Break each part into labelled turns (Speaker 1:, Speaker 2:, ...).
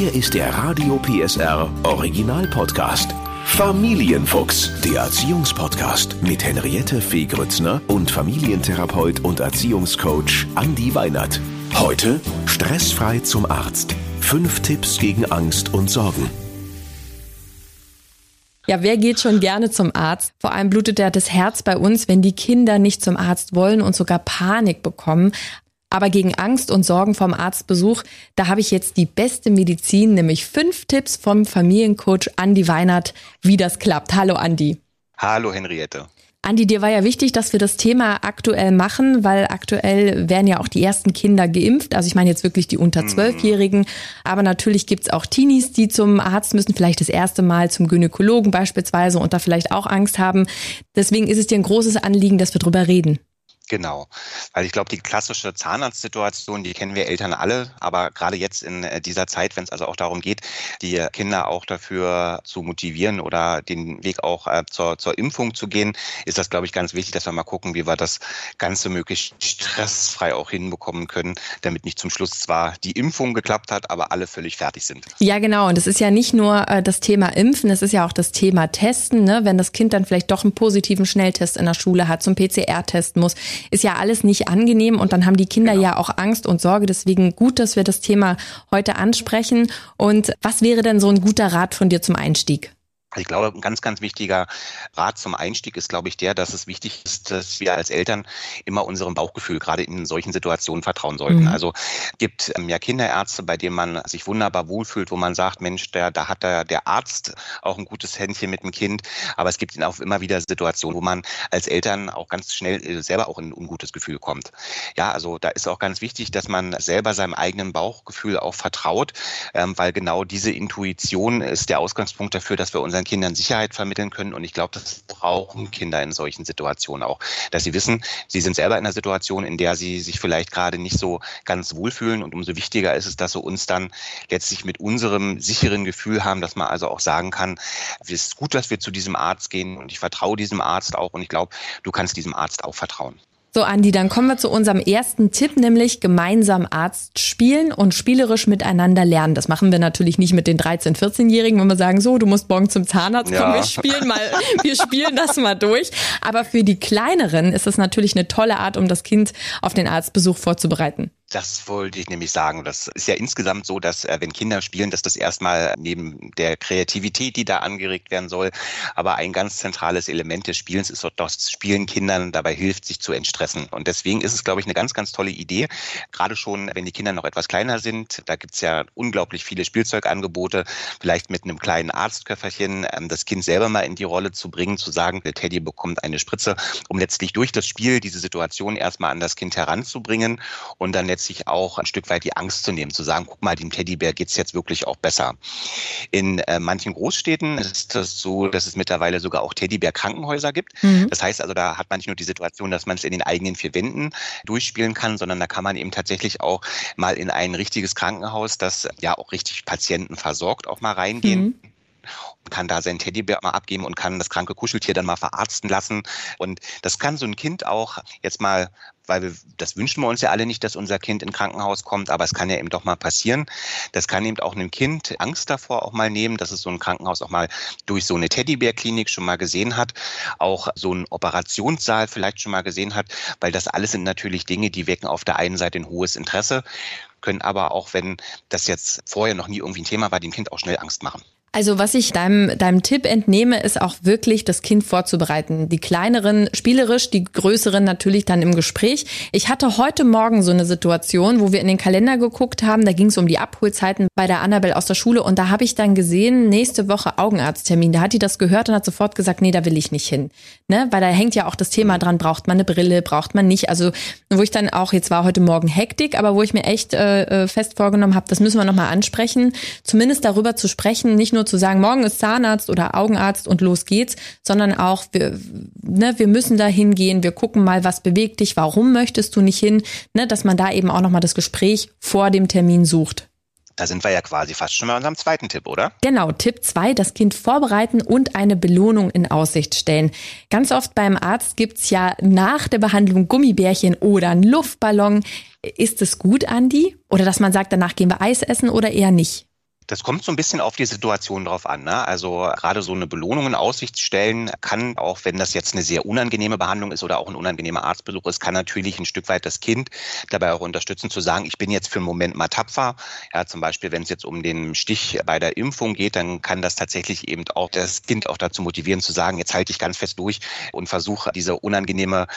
Speaker 1: Hier ist der Radio PSR Original Podcast. Familienfuchs, der Erziehungspodcast mit Henriette Fee Grützner und Familientherapeut und Erziehungscoach Andi Weinert. Heute stressfrei zum Arzt. Fünf Tipps gegen Angst und Sorgen.
Speaker 2: Ja, wer geht schon gerne zum Arzt? Vor allem blutet ja das Herz bei uns, wenn die Kinder nicht zum Arzt wollen und sogar Panik bekommen. Aber gegen Angst und Sorgen vom Arztbesuch, da habe ich jetzt die beste Medizin, nämlich fünf Tipps vom Familiencoach Andi Weinert, wie das klappt. Hallo Andi.
Speaker 3: Hallo Henriette.
Speaker 2: Andi, dir war ja wichtig, dass wir das Thema aktuell machen, weil aktuell werden ja auch die ersten Kinder geimpft. Also ich meine jetzt wirklich die unter mhm. zwölfjährigen. Aber natürlich gibt's auch Teenies, die zum Arzt müssen, vielleicht das erste Mal zum Gynäkologen beispielsweise und da vielleicht auch Angst haben. Deswegen ist es dir ein großes Anliegen, dass wir drüber reden.
Speaker 3: Genau, weil ich glaube, die klassische Zahnarztsituation, die kennen wir Eltern alle, aber gerade jetzt in äh, dieser Zeit, wenn es also auch darum geht, die Kinder auch dafür zu motivieren oder den Weg auch äh, zur, zur Impfung zu gehen, ist das, glaube ich, ganz wichtig, dass wir mal gucken, wie wir das Ganze möglichst stressfrei auch hinbekommen können, damit nicht zum Schluss zwar die Impfung geklappt hat, aber alle völlig fertig sind.
Speaker 2: Ja, genau. Und es ist ja nicht nur äh, das Thema Impfen, es ist ja auch das Thema Testen. Ne? Wenn das Kind dann vielleicht doch einen positiven Schnelltest in der Schule hat, zum PCR-Test muss, ist ja alles nicht angenehm und dann haben die Kinder genau. ja auch Angst und Sorge. Deswegen gut, dass wir das Thema heute ansprechen. Und was wäre denn so ein guter Rat von dir zum Einstieg?
Speaker 3: Ich glaube, ein ganz, ganz wichtiger Rat zum Einstieg ist, glaube ich, der, dass es wichtig ist, dass wir als Eltern immer unserem Bauchgefühl gerade in solchen Situationen vertrauen sollten. Mhm. Also gibt ähm, ja Kinderärzte, bei denen man sich wunderbar wohlfühlt, wo man sagt, Mensch, der, da hat der, der Arzt auch ein gutes Händchen mit dem Kind. Aber es gibt auch immer wieder Situationen, wo man als Eltern auch ganz schnell äh, selber auch in ein ungutes Gefühl kommt. Ja, also da ist auch ganz wichtig, dass man selber seinem eigenen Bauchgefühl auch vertraut, ähm, weil genau diese Intuition ist der Ausgangspunkt dafür, dass wir unseren unseren Kindern Sicherheit vermitteln können. Und ich glaube, das brauchen Kinder in solchen Situationen auch, dass sie wissen, sie sind selber in einer Situation, in der sie sich vielleicht gerade nicht so ganz wohlfühlen. Und umso wichtiger ist es, dass sie uns dann letztlich mit unserem sicheren Gefühl haben, dass man also auch sagen kann, es ist gut, dass wir zu diesem Arzt gehen und ich vertraue diesem Arzt auch und ich glaube, du kannst diesem Arzt auch vertrauen.
Speaker 2: So, Andi, dann kommen wir zu unserem ersten Tipp, nämlich gemeinsam Arzt spielen und spielerisch miteinander lernen. Das machen wir natürlich nicht mit den 13-, 14-Jährigen, wenn wir sagen, so, du musst morgen zum Zahnarzt kommen, ja. wir spielen mal, wir spielen das mal durch. Aber für die Kleineren ist es natürlich eine tolle Art, um das Kind auf den Arztbesuch vorzubereiten.
Speaker 3: Das wollte ich nämlich sagen. Das ist ja insgesamt so, dass äh, wenn Kinder spielen, dass das erstmal neben der Kreativität, die da angeregt werden soll, aber ein ganz zentrales Element des Spielens ist, dass Spielen Kindern dabei hilft, sich zu entstressen. Und deswegen ist es, glaube ich, eine ganz, ganz tolle Idee. Gerade schon, wenn die Kinder noch etwas kleiner sind, da gibt es ja unglaublich viele Spielzeugangebote, vielleicht mit einem kleinen Arztköfferchen, ähm, das Kind selber mal in die Rolle zu bringen, zu sagen, der Teddy bekommt eine Spritze, um letztlich durch das Spiel diese Situation erstmal an das Kind heranzubringen und dann letztlich letztlich auch ein Stück weit die Angst zu nehmen, zu sagen, guck mal, dem Teddybär geht's jetzt wirklich auch besser. In äh, manchen Großstädten ist das so, dass es mittlerweile sogar auch Teddybär-Krankenhäuser gibt. Mhm. Das heißt also, da hat man nicht nur die Situation, dass man es in den eigenen vier Wänden durchspielen kann, sondern da kann man eben tatsächlich auch mal in ein richtiges Krankenhaus, das ja auch richtig Patienten versorgt, auch mal reingehen. Mhm und kann da sein Teddybär mal abgeben und kann das kranke Kuscheltier dann mal verarzten lassen. Und das kann so ein Kind auch jetzt mal, weil wir, das wünschen wir uns ja alle nicht, dass unser Kind in Krankenhaus kommt, aber es kann ja eben doch mal passieren. Das kann eben auch einem Kind Angst davor auch mal nehmen, dass es so ein Krankenhaus auch mal durch so eine Teddybärklinik schon mal gesehen hat, auch so einen Operationssaal vielleicht schon mal gesehen hat, weil das alles sind natürlich Dinge, die wecken auf der einen Seite ein hohes Interesse, können aber auch, wenn das jetzt vorher noch nie irgendwie ein Thema war, dem Kind auch schnell Angst machen.
Speaker 2: Also was ich deinem, deinem Tipp entnehme, ist auch wirklich das Kind vorzubereiten. Die kleineren spielerisch, die größeren natürlich dann im Gespräch. Ich hatte heute Morgen so eine Situation, wo wir in den Kalender geguckt haben. Da ging es um die Abholzeiten bei der Annabelle aus der Schule und da habe ich dann gesehen, nächste Woche Augenarzttermin. Da hat die das gehört und hat sofort gesagt, nee, da will ich nicht hin. Ne? Weil da hängt ja auch das Thema dran, braucht man eine Brille, braucht man nicht. Also wo ich dann auch, jetzt war heute Morgen Hektik, aber wo ich mir echt äh, äh fest vorgenommen habe, das müssen wir nochmal ansprechen. Zumindest darüber zu sprechen, nicht nur nur zu sagen, morgen ist Zahnarzt oder Augenarzt und los geht's, sondern auch, wir, ne, wir müssen da hingehen, wir gucken mal, was bewegt dich, warum möchtest du nicht hin, ne, dass man da eben auch nochmal das Gespräch vor dem Termin sucht.
Speaker 3: Da sind wir ja quasi fast schon bei unserem zweiten Tipp, oder?
Speaker 2: Genau, Tipp zwei: das Kind vorbereiten und eine Belohnung in Aussicht stellen. Ganz oft beim Arzt gibt's ja nach der Behandlung Gummibärchen oder einen Luftballon. Ist es gut, Andi? Oder dass man sagt, danach gehen wir Eis essen oder eher nicht?
Speaker 3: Das kommt so ein bisschen auf die Situation drauf an. Ne? Also gerade so eine Belohnung in Aussicht stellen kann, auch wenn das jetzt eine sehr unangenehme Behandlung ist oder auch ein unangenehmer Arztbesuch ist, kann natürlich ein Stück weit das Kind dabei auch unterstützen, zu sagen, ich bin jetzt für einen Moment mal tapfer. Ja, zum Beispiel, wenn es jetzt um den Stich bei der Impfung geht, dann kann das tatsächlich eben auch das Kind auch dazu motivieren, zu sagen, jetzt halte ich ganz fest durch und versuche diese unangenehme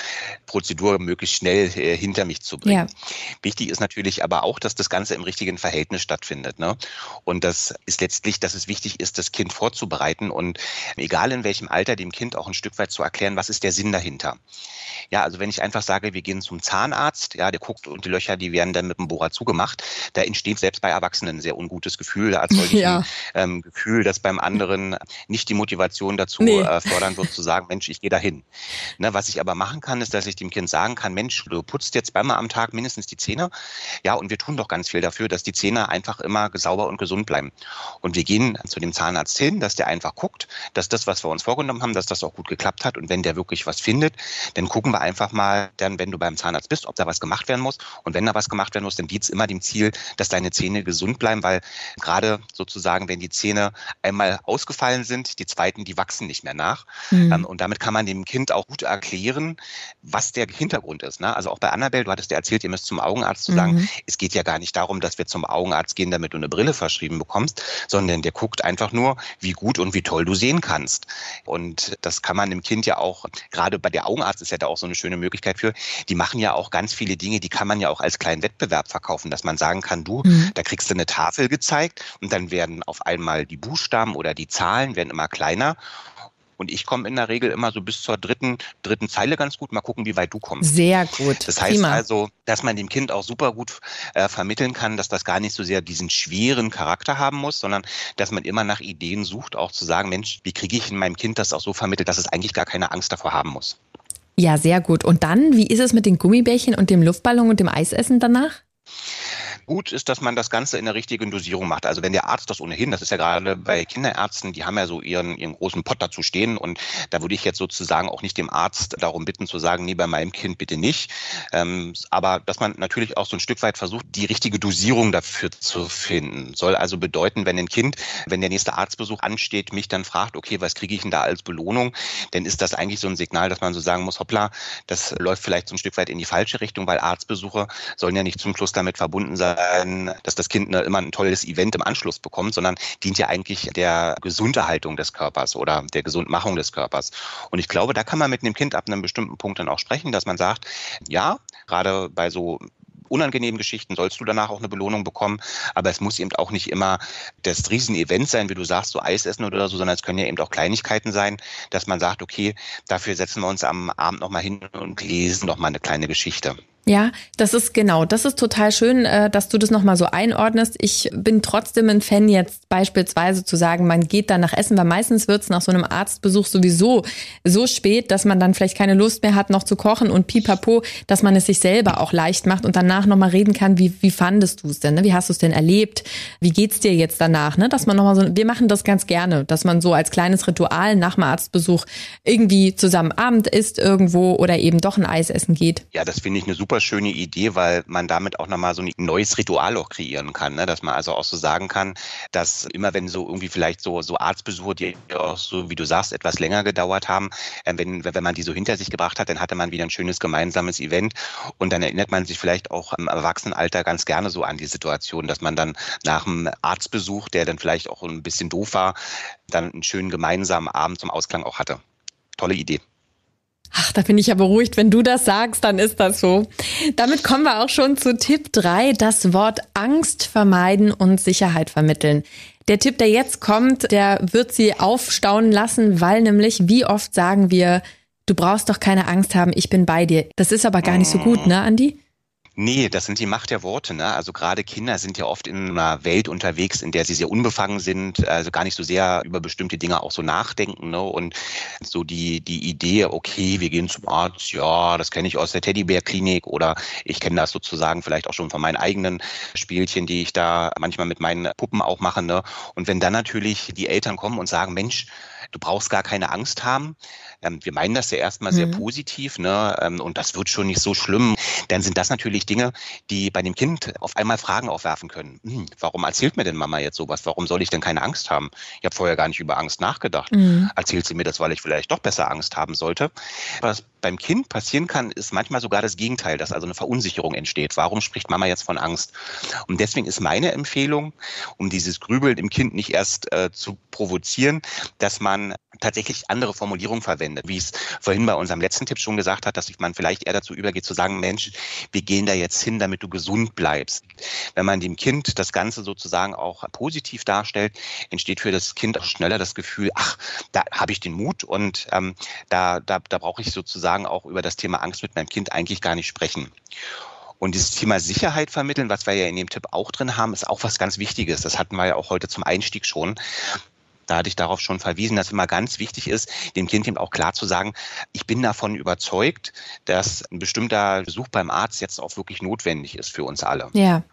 Speaker 3: Prozedur möglichst schnell äh, hinter mich zu bringen. Ja. Wichtig ist natürlich aber auch, dass das Ganze im richtigen Verhältnis stattfindet. Ne? Und das ist letztlich, dass es wichtig ist, das Kind vorzubereiten und egal in welchem Alter dem Kind auch ein Stück weit zu erklären, was ist der Sinn dahinter. Ja, also wenn ich einfach sage, wir gehen zum Zahnarzt, ja, der guckt und die Löcher, die werden dann mit dem Bohrer zugemacht, da entsteht selbst bei Erwachsenen ein sehr ungutes Gefühl. Da erzeuge ich ja. ein ähm, Gefühl, dass beim anderen nicht die Motivation dazu nee. äh, fördern wird, zu sagen, Mensch, ich gehe dahin. Ne, was ich aber machen kann, ist, dass ich dem Kind sagen kann, Mensch, du putzt jetzt zweimal am Tag mindestens die Zähne. Ja, und wir tun doch ganz viel dafür, dass die Zähne einfach immer sauber und gesund bleiben. Und wir gehen zu dem Zahnarzt hin, dass der einfach guckt, dass das, was wir uns vorgenommen haben, dass das auch gut geklappt hat. Und wenn der wirklich was findet, dann gucken wir einfach mal, dann, wenn du beim Zahnarzt bist, ob da was gemacht werden muss. Und wenn da was gemacht werden muss, dann dient es immer dem Ziel, dass deine Zähne gesund bleiben, weil gerade sozusagen, wenn die Zähne einmal ausgefallen sind, die zweiten, die wachsen nicht mehr nach. Mhm. Ähm, und damit kann man dem Kind auch gut erklären, was der Hintergrund ist. Ne? Also auch bei Annabelle, du hattest ja erzählt, ihr müsst zum Augenarzt zu mhm. sagen, es geht ja gar nicht darum, dass wir zum Augenarzt gehen, damit du eine Brille verschrieben bekommst, sondern der guckt einfach nur, wie gut und wie toll du sehen kannst. Und das kann man dem Kind ja auch, gerade bei der Augenarzt ist ja da auch so eine schöne Möglichkeit für, die machen ja auch ganz viele Dinge, die kann man ja auch als kleinen Wettbewerb verkaufen, dass man sagen kann, du, mhm. da kriegst du eine Tafel gezeigt und dann werden auf einmal die Buchstaben oder die Zahlen werden immer kleiner und ich komme in der Regel immer so bis zur dritten, dritten Zeile ganz gut. Mal gucken, wie weit du kommst.
Speaker 2: Sehr gut.
Speaker 3: Das heißt Prima. also, dass man dem Kind auch super gut äh, vermitteln kann, dass das gar nicht so sehr diesen schweren Charakter haben muss, sondern dass man immer nach Ideen sucht, auch zu sagen, Mensch, wie kriege ich in meinem Kind das auch so vermittelt, dass es eigentlich gar keine Angst davor haben muss.
Speaker 2: Ja, sehr gut. Und dann, wie ist es mit den Gummibärchen und dem Luftballon und dem Eisessen danach?
Speaker 3: Gut ist, dass man das Ganze in der richtigen Dosierung macht. Also wenn der Arzt das ohnehin, das ist ja gerade bei Kinderärzten, die haben ja so ihren, ihren großen Pott dazu stehen und da würde ich jetzt sozusagen auch nicht dem Arzt darum bitten zu sagen, nee, bei meinem Kind bitte nicht. Ähm, aber dass man natürlich auch so ein Stück weit versucht, die richtige Dosierung dafür zu finden. Soll also bedeuten, wenn ein Kind, wenn der nächste Arztbesuch ansteht, mich dann fragt, okay, was kriege ich denn da als Belohnung, dann ist das eigentlich so ein Signal, dass man so sagen muss, hoppla, das läuft vielleicht so ein Stück weit in die falsche Richtung, weil Arztbesuche sollen ja nicht zum Schluss damit verbunden sein, dass das Kind immer ein tolles Event im Anschluss bekommt, sondern dient ja eigentlich der Gesunderhaltung des Körpers oder der Gesundmachung des Körpers. Und ich glaube, da kann man mit dem Kind ab einem bestimmten Punkt dann auch sprechen, dass man sagt, ja, gerade bei so unangenehmen Geschichten sollst du danach auch eine Belohnung bekommen. Aber es muss eben auch nicht immer das Riesenevent sein, wie du sagst, so Eis essen oder so, sondern es können ja eben auch Kleinigkeiten sein, dass man sagt, okay, dafür setzen wir uns am Abend nochmal hin und lesen nochmal eine kleine Geschichte.
Speaker 2: Ja, das ist genau, das ist total schön, äh, dass du das nochmal so einordnest. Ich bin trotzdem ein Fan jetzt beispielsweise zu sagen, man geht dann nach Essen, weil meistens wird's nach so einem Arztbesuch sowieso so spät, dass man dann vielleicht keine Lust mehr hat, noch zu kochen und pipapo, dass man es sich selber auch leicht macht und danach nochmal reden kann, wie, wie fandest du es denn, ne? wie hast du es denn erlebt, wie geht's dir jetzt danach, ne? dass man nochmal so, wir machen das ganz gerne, dass man so als kleines Ritual nach dem Arztbesuch irgendwie zusammen Abend isst irgendwo oder eben doch ein Eis essen geht.
Speaker 3: Ja, das finde ich eine super super schöne Idee, weil man damit auch nochmal so ein neues Ritual auch kreieren kann, ne? dass man also auch so sagen kann, dass immer wenn so irgendwie vielleicht so, so Arztbesuche, die auch so, wie du sagst, etwas länger gedauert haben, äh, wenn, wenn man die so hinter sich gebracht hat, dann hatte man wieder ein schönes gemeinsames Event und dann erinnert man sich vielleicht auch im Erwachsenenalter ganz gerne so an die Situation, dass man dann nach einem Arztbesuch, der dann vielleicht auch ein bisschen doof war, dann einen schönen gemeinsamen Abend zum Ausklang auch hatte. Tolle Idee.
Speaker 2: Ach, da bin ich ja beruhigt. Wenn du das sagst, dann ist das so. Damit kommen wir auch schon zu Tipp 3, das Wort Angst vermeiden und Sicherheit vermitteln. Der Tipp, der jetzt kommt, der wird sie aufstauen lassen, weil nämlich, wie oft sagen wir, du brauchst doch keine Angst haben, ich bin bei dir. Das ist aber gar nicht so gut, ne, Andi?
Speaker 3: Nee, das sind die Macht der Worte. Ne? Also gerade Kinder sind ja oft in einer Welt unterwegs, in der sie sehr unbefangen sind, also gar nicht so sehr über bestimmte Dinge auch so nachdenken. Ne? Und so die, die Idee, okay, wir gehen zum Arzt, ja, das kenne ich aus der Teddybär-Klinik oder ich kenne das sozusagen vielleicht auch schon von meinen eigenen Spielchen, die ich da manchmal mit meinen Puppen auch mache. Ne? Und wenn dann natürlich die Eltern kommen und sagen, Mensch, du brauchst gar keine Angst haben, ähm, wir meinen das ja erstmal sehr mhm. positiv, ne? Ähm, und das wird schon nicht so schlimm. Dann sind das natürlich Dinge, die bei dem Kind auf einmal Fragen aufwerfen können. Hm, warum erzählt mir denn Mama jetzt sowas? Warum soll ich denn keine Angst haben? Ich habe vorher gar nicht über Angst nachgedacht. Mhm. Erzählt sie mir das, weil ich vielleicht doch besser Angst haben sollte? Was beim Kind passieren kann, ist manchmal sogar das Gegenteil, dass also eine Verunsicherung entsteht. Warum spricht Mama jetzt von Angst? Und deswegen ist meine Empfehlung, um dieses Grübeln im Kind nicht erst äh, zu provozieren, dass man tatsächlich andere Formulierungen verwendet. Wie es vorhin bei unserem letzten Tipp schon gesagt hat, dass man vielleicht eher dazu übergeht zu sagen, Mensch, wir gehen da jetzt hin, damit du gesund bleibst. Wenn man dem Kind das Ganze sozusagen auch positiv darstellt, entsteht für das Kind auch schneller das Gefühl, ach, da habe ich den Mut und ähm, da, da, da brauche ich sozusagen auch über das Thema Angst mit meinem Kind eigentlich gar nicht sprechen. Und dieses Thema Sicherheit vermitteln, was wir ja in dem Tipp auch drin haben, ist auch was ganz Wichtiges. Das hatten wir ja auch heute zum Einstieg schon. Da hatte ich darauf schon verwiesen, dass immer ganz wichtig ist, dem Kind eben auch klar zu sagen, ich bin davon überzeugt, dass ein bestimmter Besuch beim Arzt jetzt auch wirklich notwendig ist für uns alle.
Speaker 2: Ja.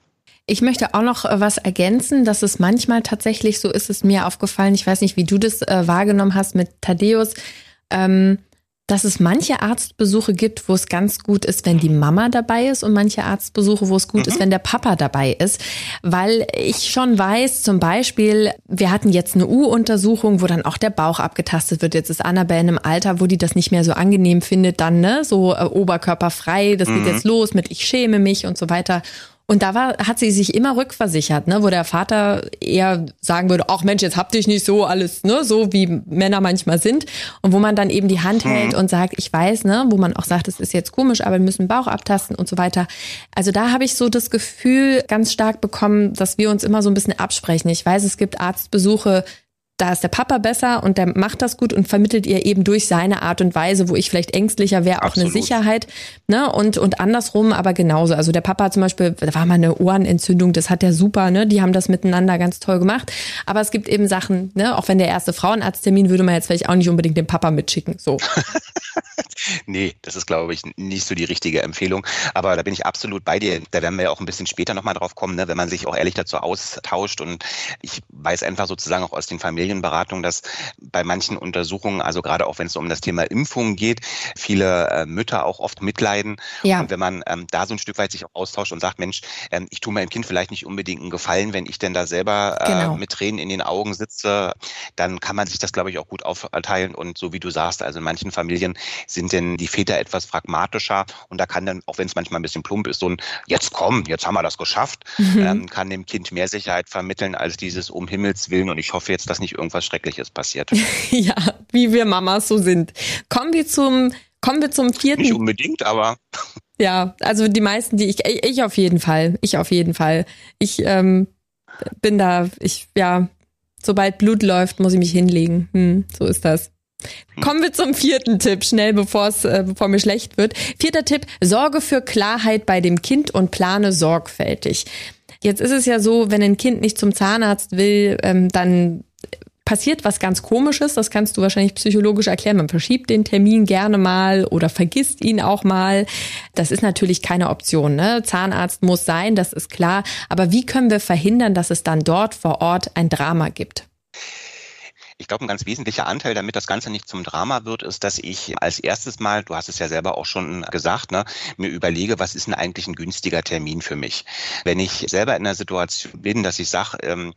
Speaker 2: Ich möchte auch noch was ergänzen, dass es manchmal tatsächlich so ist, es mir aufgefallen, ich weiß nicht, wie du das äh, wahrgenommen hast mit Thaddeus, ähm, dass es manche Arztbesuche gibt, wo es ganz gut ist, wenn die Mama dabei ist und manche Arztbesuche, wo es gut mhm. ist, wenn der Papa dabei ist. Weil ich schon weiß, zum Beispiel, wir hatten jetzt eine U-Untersuchung, wo dann auch der Bauch abgetastet wird. Jetzt ist Annabelle in einem Alter, wo die das nicht mehr so angenehm findet, dann, ne, so äh, oberkörperfrei, das mhm. geht jetzt los mit ich schäme mich und so weiter. Und da war, hat sie sich immer rückversichert, ne, wo der Vater eher sagen würde, ach Mensch, jetzt habt ihr nicht so alles, ne, so wie Männer manchmal sind. Und wo man dann eben die Hand hält mhm. und sagt, ich weiß, ne, wo man auch sagt, es ist jetzt komisch, aber wir müssen Bauch abtasten und so weiter. Also da habe ich so das Gefühl ganz stark bekommen, dass wir uns immer so ein bisschen absprechen. Ich weiß, es gibt Arztbesuche, da ist der Papa besser und der macht das gut und vermittelt ihr eben durch seine Art und Weise, wo ich vielleicht ängstlicher wäre, auch Absolut. eine Sicherheit. Ne? Und, und andersrum aber genauso. Also der Papa zum Beispiel, da war mal eine Ohrenentzündung, das hat der super, ne? Die haben das miteinander ganz toll gemacht. Aber es gibt eben Sachen, ne, auch wenn der erste Frauenarzttermin würde man jetzt vielleicht auch nicht unbedingt den Papa mitschicken. So.
Speaker 3: nee, das ist, glaube ich, nicht so die richtige Empfehlung. Aber da bin ich absolut bei dir. Da werden wir ja auch ein bisschen später nochmal drauf kommen, ne, wenn man sich auch ehrlich dazu austauscht. Und ich weiß einfach sozusagen auch aus den Familienberatungen, dass bei manchen Untersuchungen, also gerade auch wenn es um das Thema Impfungen geht, viele äh, Mütter auch oft mitleiden. Ja. Und wenn man ähm, da so ein Stück weit sich auch austauscht und sagt, Mensch, ähm, ich tue meinem Kind vielleicht nicht unbedingt einen Gefallen, wenn ich denn da selber äh, genau. mit Tränen in den Augen sitze, dann kann man sich das, glaube ich, auch gut aufteilen. Und so wie du sagst, also in manchen Familien sind denn die Väter etwas pragmatischer und da kann dann, auch wenn es manchmal ein bisschen plump ist, so ein Jetzt komm, jetzt haben wir das geschafft, mhm. ähm, kann dem Kind mehr Sicherheit vermitteln als dieses Um Himmels Willen und ich hoffe jetzt, dass nicht irgendwas Schreckliches passiert.
Speaker 2: ja, wie wir Mamas so sind. Kommen wir zum, kommen wir zum vierten.
Speaker 3: Nicht unbedingt, aber.
Speaker 2: Ja, also die meisten, die ich, ich auf jeden Fall, ich auf jeden Fall. Ich ähm, bin da, ich, ja, sobald Blut läuft, muss ich mich hinlegen. Hm, so ist das. Kommen wir zum vierten Tipp, schnell bevor es, äh, bevor mir schlecht wird. Vierter Tipp, sorge für Klarheit bei dem Kind und plane sorgfältig. Jetzt ist es ja so, wenn ein Kind nicht zum Zahnarzt will, ähm, dann passiert was ganz Komisches, das kannst du wahrscheinlich psychologisch erklären. Man verschiebt den Termin gerne mal oder vergisst ihn auch mal. Das ist natürlich keine Option. Ne? Zahnarzt muss sein, das ist klar. Aber wie können wir verhindern, dass es dann dort vor Ort ein Drama gibt?
Speaker 3: Ich glaube, ein ganz wesentlicher Anteil, damit das Ganze nicht zum Drama wird, ist, dass ich als erstes Mal, du hast es ja selber auch schon gesagt, ne, mir überlege, was ist denn eigentlich ein günstiger Termin für mich? Wenn ich selber in einer Situation bin, dass ich sage, ähm,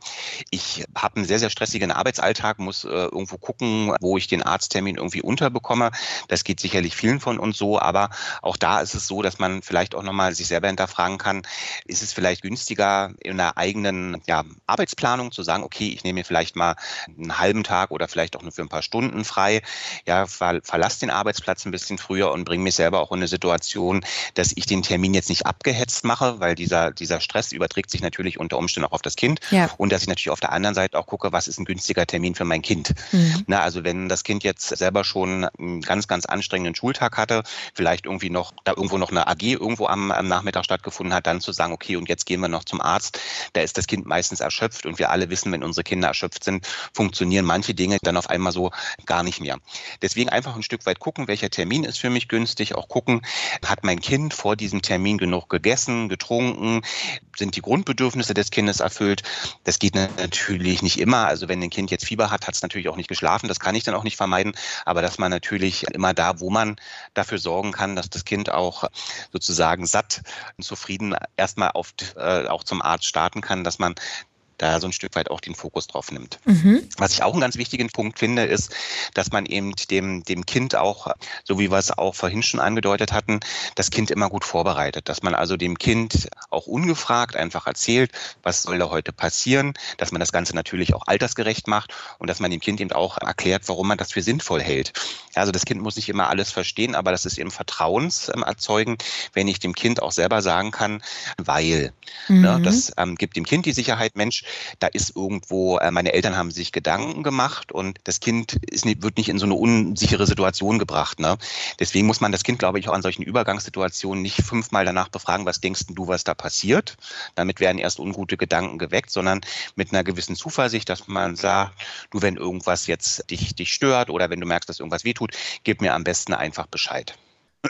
Speaker 3: ich habe einen sehr, sehr stressigen Arbeitsalltag, muss äh, irgendwo gucken, wo ich den Arzttermin irgendwie unterbekomme. Das geht sicherlich vielen von uns so, aber auch da ist es so, dass man vielleicht auch nochmal sich selber hinterfragen kann, ist es vielleicht günstiger in einer eigenen ja, Arbeitsplanung zu sagen, okay, ich nehme mir vielleicht mal einen halben Tag Tag oder vielleicht auch nur für ein paar Stunden frei. Ja, ver verlasse den Arbeitsplatz ein bisschen früher und bringe mich selber auch in eine Situation, dass ich den Termin jetzt nicht abgehetzt mache, weil dieser, dieser Stress überträgt sich natürlich unter Umständen auch auf das Kind. Ja. Und dass ich natürlich auf der anderen Seite auch gucke, was ist ein günstiger Termin für mein Kind. Mhm. Na, also wenn das Kind jetzt selber schon einen ganz, ganz anstrengenden Schultag hatte, vielleicht irgendwie noch, da irgendwo noch eine AG irgendwo am, am Nachmittag stattgefunden hat, dann zu sagen, okay, und jetzt gehen wir noch zum Arzt. Da ist das Kind meistens erschöpft und wir alle wissen, wenn unsere Kinder erschöpft sind, funktionieren manche manche Dinge dann auf einmal so gar nicht mehr. Deswegen einfach ein Stück weit gucken, welcher Termin ist für mich günstig, auch gucken, hat mein Kind vor diesem Termin genug gegessen, getrunken, sind die Grundbedürfnisse des Kindes erfüllt. Das geht natürlich nicht immer. Also wenn ein Kind jetzt Fieber hat, hat es natürlich auch nicht geschlafen. Das kann ich dann auch nicht vermeiden. Aber dass man natürlich immer da, wo man dafür sorgen kann, dass das Kind auch sozusagen satt und zufrieden erstmal auf, äh, auch zum Arzt starten kann, dass man da so ein Stück weit auch den Fokus drauf nimmt. Mhm. Was ich auch einen ganz wichtigen Punkt finde, ist, dass man eben dem, dem Kind auch, so wie wir es auch vorhin schon angedeutet hatten, das Kind immer gut vorbereitet. Dass man also dem Kind auch ungefragt einfach erzählt, was soll da heute passieren, dass man das Ganze natürlich auch altersgerecht macht und dass man dem Kind eben auch erklärt, warum man das für sinnvoll hält. Also das Kind muss nicht immer alles verstehen, aber das ist eben Vertrauens erzeugen, wenn ich dem Kind auch selber sagen kann, weil. Ne, mhm. Ne, das ähm, gibt dem Kind die Sicherheit, Mensch, da ist irgendwo, äh, meine Eltern haben sich Gedanken gemacht und das Kind ist, wird nicht in so eine unsichere Situation gebracht. Ne? Deswegen muss man das Kind, glaube ich, auch an solchen Übergangssituationen nicht fünfmal danach befragen, was denkst du, was da passiert. Damit werden erst ungute Gedanken geweckt, sondern mit einer gewissen Zuversicht, dass man sagt, du, wenn irgendwas jetzt dich, dich stört oder wenn du merkst, dass irgendwas wehtut, gib mir am besten einfach Bescheid.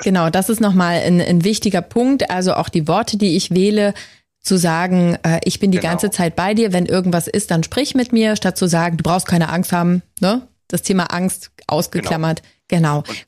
Speaker 2: Genau, das ist nochmal ein, ein wichtiger Punkt. Also auch die Worte, die ich wähle, zu sagen, äh, ich bin die genau. ganze Zeit bei dir, wenn irgendwas ist, dann sprich mit mir, statt zu sagen, du brauchst keine Angst haben, ne? Das Thema Angst ausgeklammert. Genau. genau.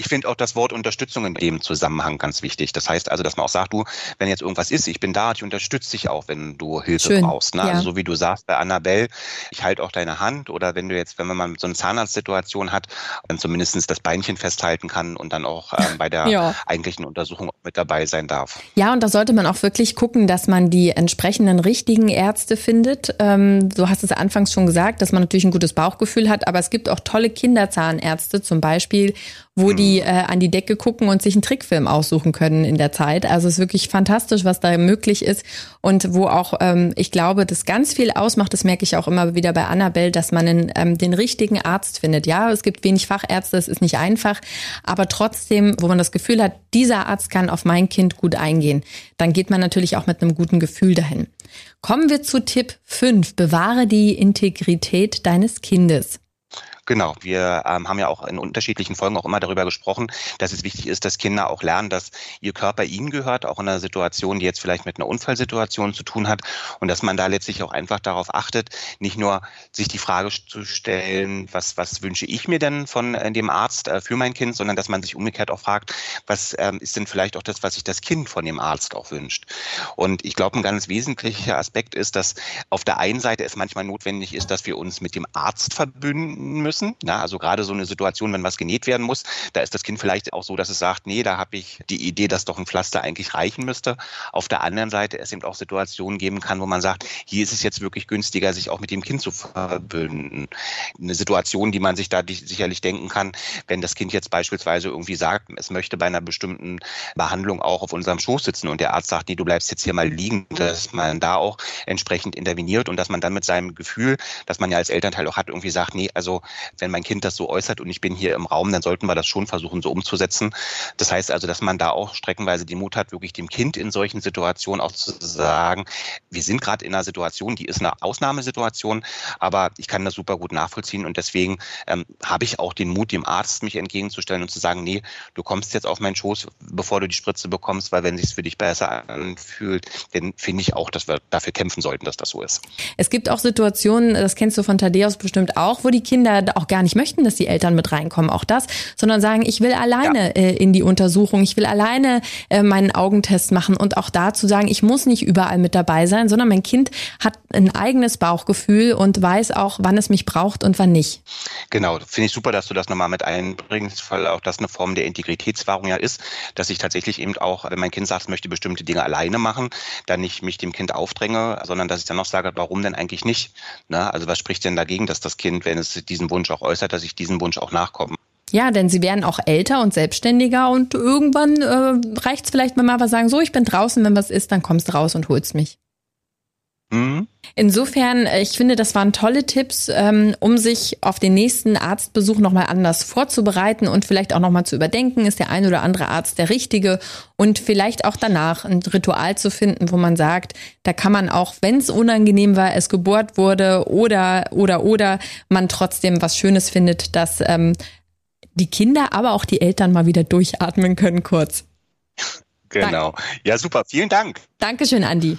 Speaker 3: Ich finde auch das Wort Unterstützung in dem Zusammenhang ganz wichtig. Das heißt also, dass man auch sagt, du, wenn jetzt irgendwas ist, ich bin da, ich unterstütze dich auch, wenn du Hilfe Schön. brauchst. Ne? Also ja. Also so wie du sagst bei Annabelle, ich halte auch deine Hand oder wenn du jetzt, wenn man mal so eine Zahnarztsituation hat, dann zumindest das Beinchen festhalten kann und dann auch ähm, bei der ja. eigentlichen Untersuchung mit dabei sein darf.
Speaker 2: Ja, und da sollte man auch wirklich gucken, dass man die entsprechenden richtigen Ärzte findet. Ähm, du hast es anfangs schon gesagt, dass man natürlich ein gutes Bauchgefühl hat, aber es gibt auch tolle Kinderzahnärzte zum Beispiel wo die mhm. äh, an die Decke gucken und sich einen Trickfilm aussuchen können in der Zeit. Also es ist wirklich fantastisch, was da möglich ist und wo auch, ähm, ich glaube, das ganz viel ausmacht, das merke ich auch immer wieder bei Annabelle, dass man einen, ähm, den richtigen Arzt findet. Ja, es gibt wenig Fachärzte, es ist nicht einfach, aber trotzdem, wo man das Gefühl hat, dieser Arzt kann auf mein Kind gut eingehen, dann geht man natürlich auch mit einem guten Gefühl dahin. Kommen wir zu Tipp 5. Bewahre die Integrität deines Kindes.
Speaker 3: Genau, wir ähm, haben ja auch in unterschiedlichen Folgen auch immer darüber gesprochen, dass es wichtig ist, dass Kinder auch lernen, dass ihr Körper ihnen gehört, auch in einer Situation, die jetzt vielleicht mit einer Unfallsituation zu tun hat und dass man da letztlich auch einfach darauf achtet, nicht nur sich die Frage zu stellen, was, was wünsche ich mir denn von äh, dem Arzt äh, für mein Kind, sondern dass man sich umgekehrt auch fragt, was ähm, ist denn vielleicht auch das, was sich das Kind von dem Arzt auch wünscht. Und ich glaube, ein ganz wesentlicher Aspekt ist, dass auf der einen Seite es manchmal notwendig ist, dass wir uns mit dem Arzt verbünden müssen, müssen. Na, also gerade so eine Situation, wenn was genäht werden muss, da ist das Kind vielleicht auch so, dass es sagt, nee, da habe ich die Idee, dass doch ein Pflaster eigentlich reichen müsste. Auf der anderen Seite es eben auch Situationen geben kann, wo man sagt, hier ist es jetzt wirklich günstiger, sich auch mit dem Kind zu verbünden. Eine Situation, die man sich da sicherlich denken kann, wenn das Kind jetzt beispielsweise irgendwie sagt, es möchte bei einer bestimmten Behandlung auch auf unserem Schoß sitzen und der Arzt sagt, nee, du bleibst jetzt hier mal liegen, dass man da auch entsprechend interveniert und dass man dann mit seinem Gefühl, dass man ja als Elternteil auch hat, irgendwie sagt, nee, also wenn mein Kind das so äußert und ich bin hier im Raum, dann sollten wir das schon versuchen, so umzusetzen. Das heißt also, dass man da auch streckenweise die Mut hat, wirklich dem Kind in solchen Situationen auch zu sagen, wir sind gerade in einer Situation, die ist eine Ausnahmesituation, aber ich kann das super gut nachvollziehen und deswegen ähm, habe ich auch den Mut, dem Arzt mich entgegenzustellen und zu sagen, nee, du kommst jetzt auf meinen Schoß, bevor du die Spritze bekommst, weil wenn es sich für dich besser anfühlt, dann finde ich auch, dass wir dafür kämpfen sollten, dass das so ist.
Speaker 2: Es gibt auch Situationen, das kennst du von Thaddeus bestimmt auch, wo die Kinder auch gar nicht möchten, dass die Eltern mit reinkommen, auch das, sondern sagen, ich will alleine ja. äh, in die Untersuchung, ich will alleine äh, meinen Augentest machen und auch dazu sagen, ich muss nicht überall mit dabei sein, sondern mein Kind hat ein eigenes Bauchgefühl und weiß auch, wann es mich braucht und wann nicht.
Speaker 3: Genau, finde ich super, dass du das nochmal mit einbringst, weil auch das eine Form der Integritätswahrung ja ist, dass ich tatsächlich eben auch, wenn mein Kind sagt, es möchte bestimmte Dinge alleine machen, dann nicht mich dem Kind aufdränge, sondern dass ich dann noch sage, warum denn eigentlich nicht? Ne? Also was spricht denn dagegen, dass das Kind, wenn es diesen Wunsch auch äußert, dass ich diesem Wunsch auch nachkomme.
Speaker 2: Ja, denn sie werden auch älter und selbstständiger und irgendwann äh, reicht es vielleicht, wenn wir aber sagen, so, ich bin draußen, wenn was ist, dann kommst du raus und holst mich. Mhm. Insofern, äh, ich finde, das waren tolle Tipps, ähm, um sich auf den nächsten Arztbesuch nochmal anders vorzubereiten und vielleicht auch nochmal zu überdenken, ist der ein oder andere Arzt der richtige und vielleicht auch danach ein Ritual zu finden, wo man sagt, da kann man auch, wenn es unangenehm war, es gebohrt wurde oder, oder, oder man trotzdem was Schönes findet, dass ähm, die Kinder, aber auch die Eltern mal wieder durchatmen können kurz.
Speaker 3: Genau. Dank. Ja, super. Vielen Dank.
Speaker 2: Dankeschön, Andi.